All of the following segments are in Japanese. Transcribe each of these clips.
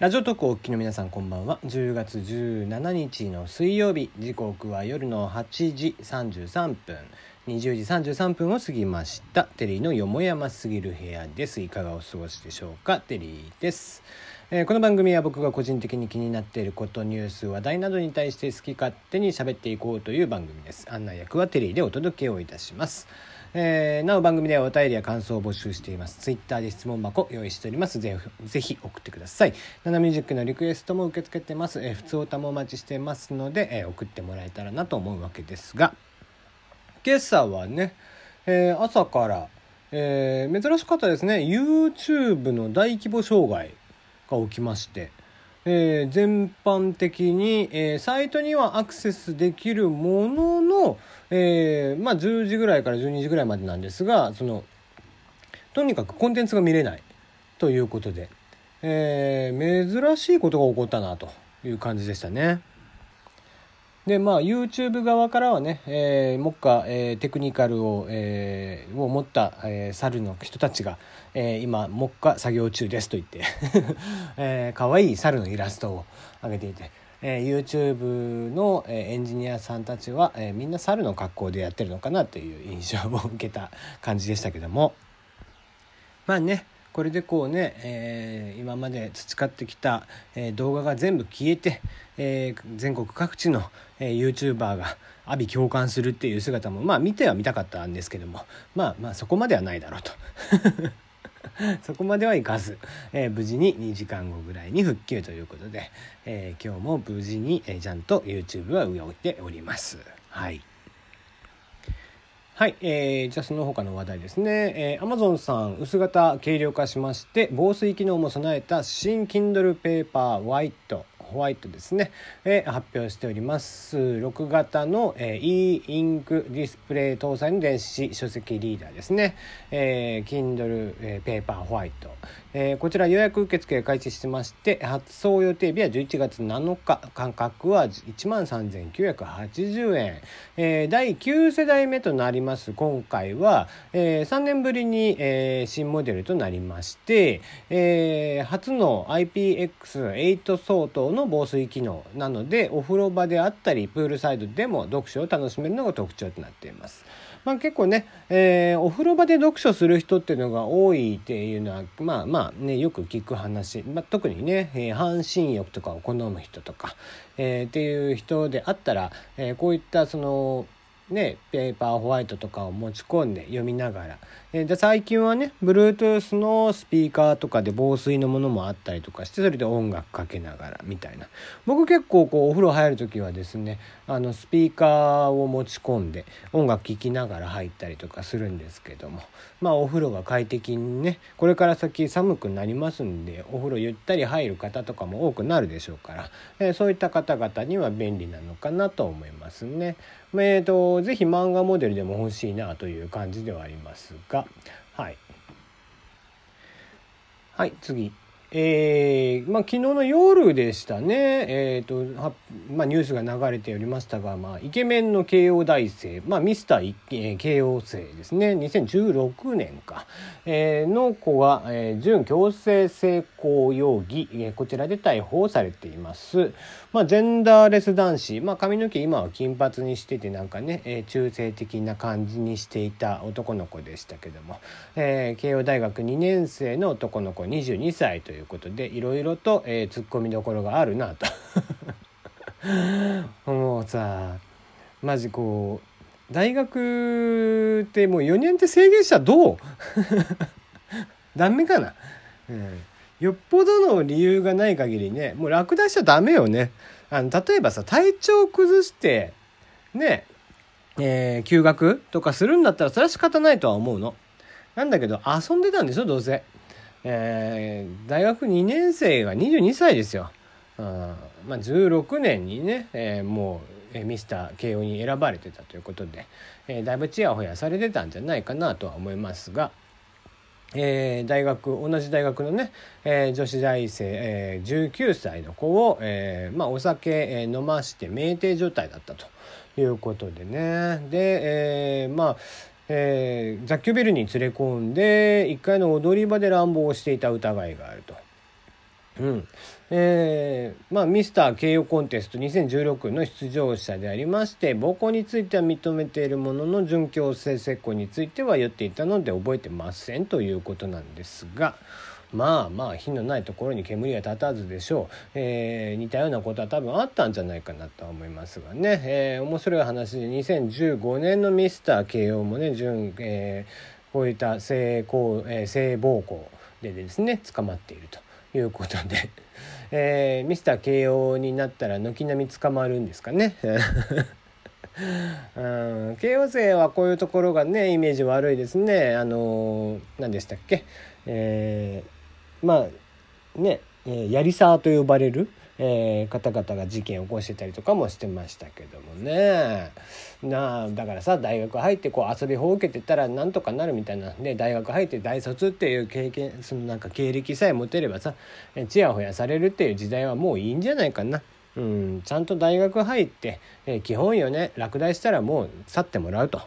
ラジオトークお聞きの皆さんこんばんは。10月17日の水曜日。時刻は夜の8時33分。20時33分を過ぎました。テリーのよもやますぎる部屋です。いかがお過ごしでしょうか？テリーです、えーこの番組は僕が個人的に気になっていることニュース話題などに対して好き勝手に喋っていこうという番組です。案内役はテリーでお届けをいたします。えーなお番組ではお便りや感想を募集しています。ツイッターで質問箱用意しております。ぜひぜひ送ってください。ナナミュージックのリクエストも受け付けてます、えー普通歌もお待ちしてますので、えー送ってもらえたらなと思うわけですが。今朝はね、えー朝から、えー珍しかったですね。YouTube の大規模障害が起きまして、えー全般的に、えーサイトにはアクセスできるものの、えーまあ、10時ぐらいから12時ぐらいまでなんですがそのとにかくコンテンツが見れないということで、えー珍しいことが起こったなという感じでしたね。でまあ YouTube 側からはね、えー、目下、えーテクニカルを,、えーを持った、えー猿の人たちが、えー今目下作業中ですと言って、えー、かわいい猿のイラストを上げていて、えー YouTube の、えーエンジニアさんたちは、えーみんな猿の格好でやってるのかなという印象を受けた感じでしたけどもまあねこれでこうね、えー今まで培ってきた、えー動画が全部消えて、えー全国各地の、えー、YouTuber が阿鼻共感するっていう姿もまあ見ては見たかったんですけどもまあまあそこまではないだろうと。そこまではいかず、えー無事に2時間後ぐらいに復旧ということで、えー今日も無事に、えーちゃんと YouTube は動いております。はい。はい、えーじゃあその他の話題ですね、えー、Amazon さん薄型軽量化しまして防水機能も備えた新 Kindle ペーパーホワイトですね、えー発表しております。6型の、えー e インクディスプレイ搭載の電子書籍リーダーですね、えー Kindle えーペーパーホワイト、えーこちら予約受付開始してまして発送予定日は11月7日価格は1万3980円、えー第9世代目となります今回は、え3年ぶりに、えー新モデルとなりまして、えー初の IPX8 相当の防水機能なのでお風呂場であったりプールサイドでも読書を楽しめるのが特徴となっています。まあ、結構ね、えーお風呂場で読書する人っていうのが多いっていうのはまあまあまあねよく聞く話、まあ、特にね、えー半身浴とかを好む人とか、えーっていう人であったら、えーこういったそのね、ペーパーホワイトとかを持ち込んで読みながら、えで最近はね Bluetooth のスピーカーとかで防水のものもあったりとかしてそれで音楽かけながらみたいな。僕結構こうお風呂入る時はですねあのスピーカーを持ち込んで音楽聴きながら入ったりとかするんですけども。まあお風呂が快適にねこれから先寒くなりますんでお風呂ゆったり入る方とかも多くなるでしょうから、えそういった方々には便利なのかなと思いますね。えー、とぜひ漫画モデルでも欲しいなという感じではありますが。はい。はい次。えーまあ、昨日の夜でしたね、えーとまあ、ニュースが流れておりましたが、まあ、イケメンの慶応大生、まあ、ミスター、えー慶応生ですね。2016年か、えーの子が、えー準強制性交容疑、えーこちらで逮捕されています、まあ、ジェンダーレス男子、まあ、髪の毛今は金髪にしててなんかね、えー中性的な感じにしていた男の子でしたけども、えー慶応大学2年生の男の子22歳といういうことでいろいろと、えー、突っ込みどころがあるなと。もうさ。マジこう大学ってもう4年って制限したらどう？ダメかな、うん、よっぽどの理由がない限りねもう落第しちゃダメよね。あの例えばさ体調崩してねえー休学とかするんだったらそれは仕方ないとは思うの。なんだけど遊んでたんでしょどうせ。えー大学2年生が22歳ですよ。うんまあ、16年にね、えーもう、えーミスター慶応に選ばれてたということで、えーだいぶちやほやされてたんじゃないかなとは思いますが。えー大学同じ大学のね、えー女子大生、えー19歳の子を、えーまあ、お酒、えー飲まして酩酊状態だったということでねで、えーまあえー雑居ビルに連れ込んで1階の踊り場で乱暴をしていた疑いがあると。うんえーまあ、ミスター慶応コンテスト2016の出場者でありまして暴行については認めているものの準強制施行については言っていたので覚えてませんということなんですがまあまあ火のないところに煙は立たずでしょう、えー、似たようなことは多分あったんじゃないかなとは思いますがね、えー、面白い話で2015年のミスター慶応もね準、えー、こういった性交、えー、性暴行でですね捕まっていると。いうことで、えー、ミスター慶応になったら軒並み捕まるんですかね。うん、慶応生はこういうところがねイメージ悪いですね。あの何でしたっけ、えー、まあね、えー、やりさーと呼ばれるえー、方々が事件を起こしてたりとかもしてましたけどもねなあだからさ大学入ってこう遊びほうけてたらなんとかなるみたいなで大学入って大卒っていう経験そのなんか経歴さえ持てればさちやほやされるっていう時代はもういいんじゃないかな。うん、ちゃんと大学入って、えー、基本よね落第したらもう去ってもらうと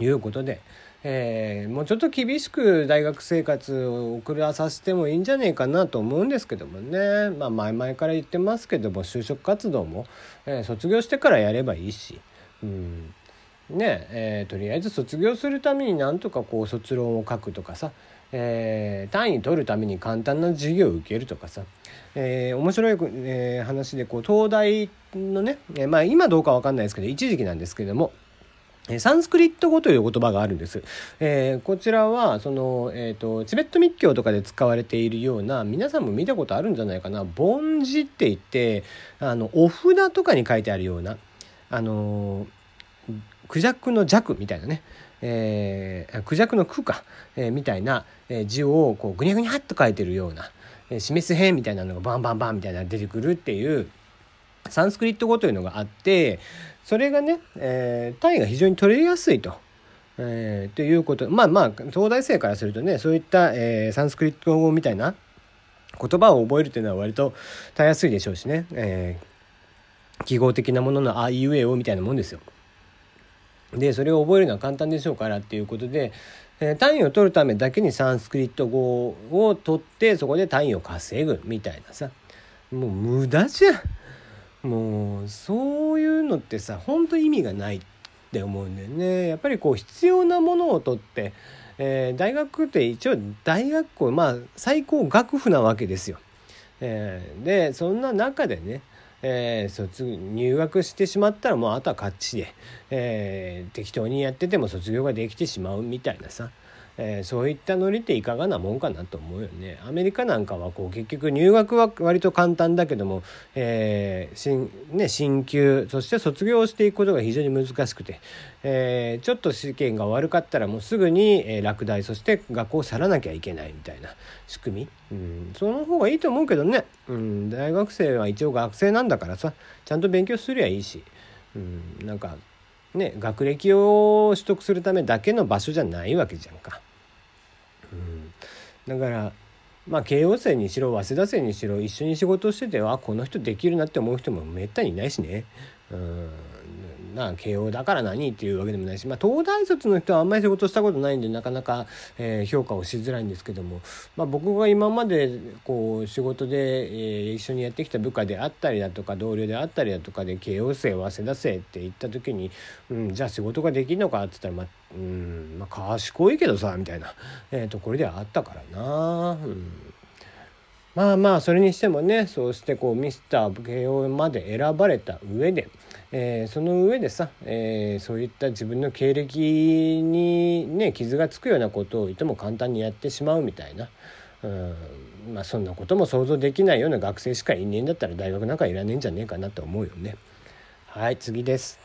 いうことで、えー、もうちょっと厳しく大学生活を送らさせてもいいんじゃねえかなと思うんですけどもね、まあ、前々から言ってますけども就職活動も、えー、卒業してからやればいいし、うん。ねえー、とりあえず卒業するためになんとかこう卒論を書くとかさ、えー、単位取るために簡単な授業を受けるとかさ、えー、面白い、えー、話でこう東大のね、え、まあ今どうか分かんないですけど一時期なんですけども。サンスクリット語という言葉があるんです。えー、こちらはその、えーと、チベット密教とかで使われているような皆さんも見たことあるんじゃないかな。梵字って言ってあのお札とかに書いてあるようなあのクジャクの弱みたいなね、えー、クジャクの句か、えー、みたいな、え字をこうぐにゃぐにゃっと書いてるような、えー、示す辺みたいなのがバンバンバンみたいな出てくるっていうサンスクリット語というのがあってそれがね、えー、単位が非常に取れやすいと。えー、ということまあまあ東大生からするとねそういった、えー、サンスクリット語みたいな言葉を覚えるっていうのは割とたやすいでしょうしね、えー、記号的なものの「あいうえお」みたいなもんですよ。でそれを覚えるのは簡単でしょうからっていうことで、えー、単位を取るためだけにサンスクリット語を取ってそこで単位を稼ぐみたいなさもう無駄じゃん。もうそういうのってさ本当意味がないって思うんだよねやっぱりこう必要なものを取って、えー、大学って一応大学校まあ最高学府なわけですよ。えー、でそんな中でねえー、卒入学してしまったらもうあとは勝ちで、えー、適当にやってても卒業ができてしまうみたいなさ、えー、そういったノリっていかがなもんかなと思うよね。アメリカなんかはこう結局入学は割と簡単だけども、えー新ね、進級そして卒業していくことが非常に難しくて、えー、ちょっと試験が悪かったらもうすぐに、え落第そして学校を去らなきゃいけないみたいな仕組み、うん、その方がいいと思うけどね、うん、大学生は一応学生なんだからさちゃんと勉強すりゃいいし、うん、なんかね学歴を取得するためだけの場所じゃないわけじゃんか。うんだからまあ慶応生にしろ早稲田生にしろ一緒に仕事しててあこの人できるなって思う人もめったにいないしね。うんな慶応だから何っていうわけでもないし、まあ、東大卒の人はあんまり仕事したことないんでなかなか、えー、評価をしづらいんですけども、まあ、僕が今までこう仕事で、えー、一緒にやってきた部下であったりだとか同僚であったりだとかで慶応生早稲田生って言った時に、うん、じゃあ仕事ができるのかって言ったら、まあうんまあ、賢いけどさみたいな、えー、ところではあったからな。うんまあまあそれにしてもねそうしてこうミスター慶応まで選ばれた上で、えー、その上でさ、えー、そういった自分の経歴にね傷がつくようなことをいとも簡単にやってしまうみたいな、うんまあ、そんなことも想像できないような学生しかいねえんだったら大学なんかいらねえんじゃねえかなと思うよね。はい次です。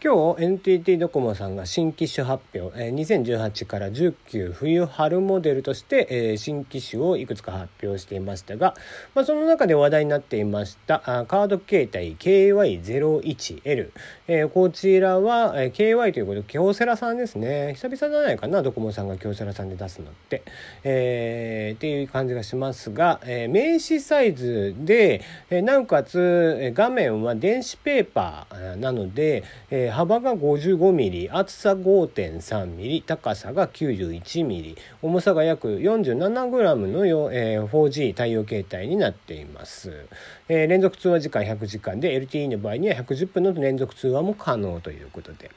今日 NTT ドコモさんが新機種発表、2018から19冬春モデルとして、新機種をいくつか発表していましたが、まあ、その中で話題になっていましたカード形態 KY01L、こちらは、KY ということで京セラさんですね。久々じゃないかなドコモさんが京セラさんで出すのって、えー、っていう感じがしますが、名刺サイズで、なおかつ画面は電子ペーパーなので、えー幅が 55mm 厚さ 5.3mm 高さが 91mm 重さが約 47g のよ、えー、4G 対応形態になっています、えー、連続通話時間100時間で LTE の場合には110分の連続通話も可能ということで。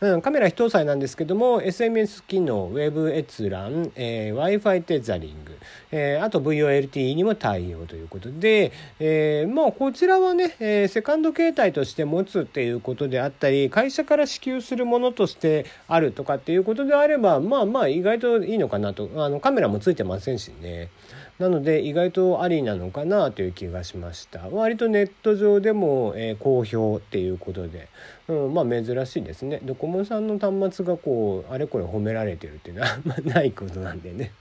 うん、カメラ一搭載なんですけども SMS 機能ウェブ閲覧、えー、w i f i テザリング、えー、あと VOLTE にも対応ということで、えー、まあこちらはね、えー、セカンド形態として持つっていうことであったり会社から支給するものとしてあるとかっていうことであればまあまあ意外といいのかなとあのカメラもついてませんしね。なので意外とありなのかなという気がしました。割とネット上でも、え、好評っていうことで、うん、まあ珍しいですね。ドコモさんの端末がこうあれこれ褒められてるっていうのは あんまないことなんでね。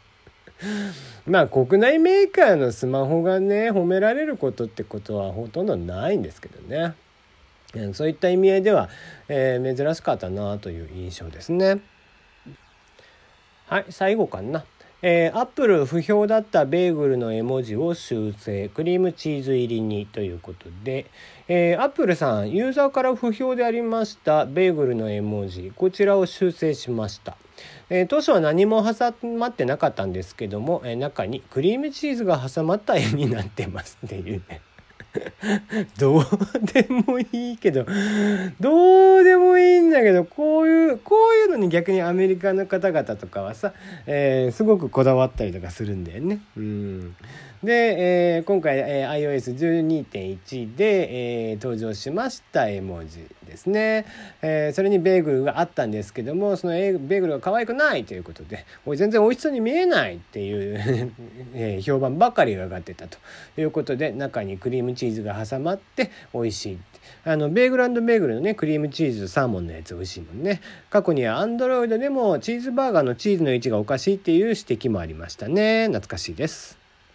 まあ国内メーカーのスマホがね褒められることってことはほとんどないんですけどね。そういった意味合いでは、えー、珍しかったなという印象ですね。はい最後かな。えー、アップル不評だったベーグルの絵文字を修正。クリームチーズ入りにということで、えー、アップルさんユーザーから不評でありました。ベーグルの絵文字こちらを修正しました、えー、当初は何も挟まってなかったんですけども、え、中にクリームチーズが挟まった絵になってますっていうね。どうでもいいけどどうでもいいんだけどこういうこういうのに逆にアメリカの方々とかはさ、えー、すごくこだわったりとかするんだよね。うんで、えー、今回、えー、iOS12.1 で、えー、登場しました絵文字ですね、えー、それにベーグルがあったんですけどもそのベーグルが可愛くないということで全然美味しそうに見えないっていう え、評判ばかりが上がってたということで中にクリームチーズが挟まって美味しいあのベーグルベーグルのねクリームチーズサーモンのやつ美味しいもんね。過去にはアンドロイドでもチーズバーガーのチーズの位置がおかしいっていう指摘もありましたね。懐かしいです。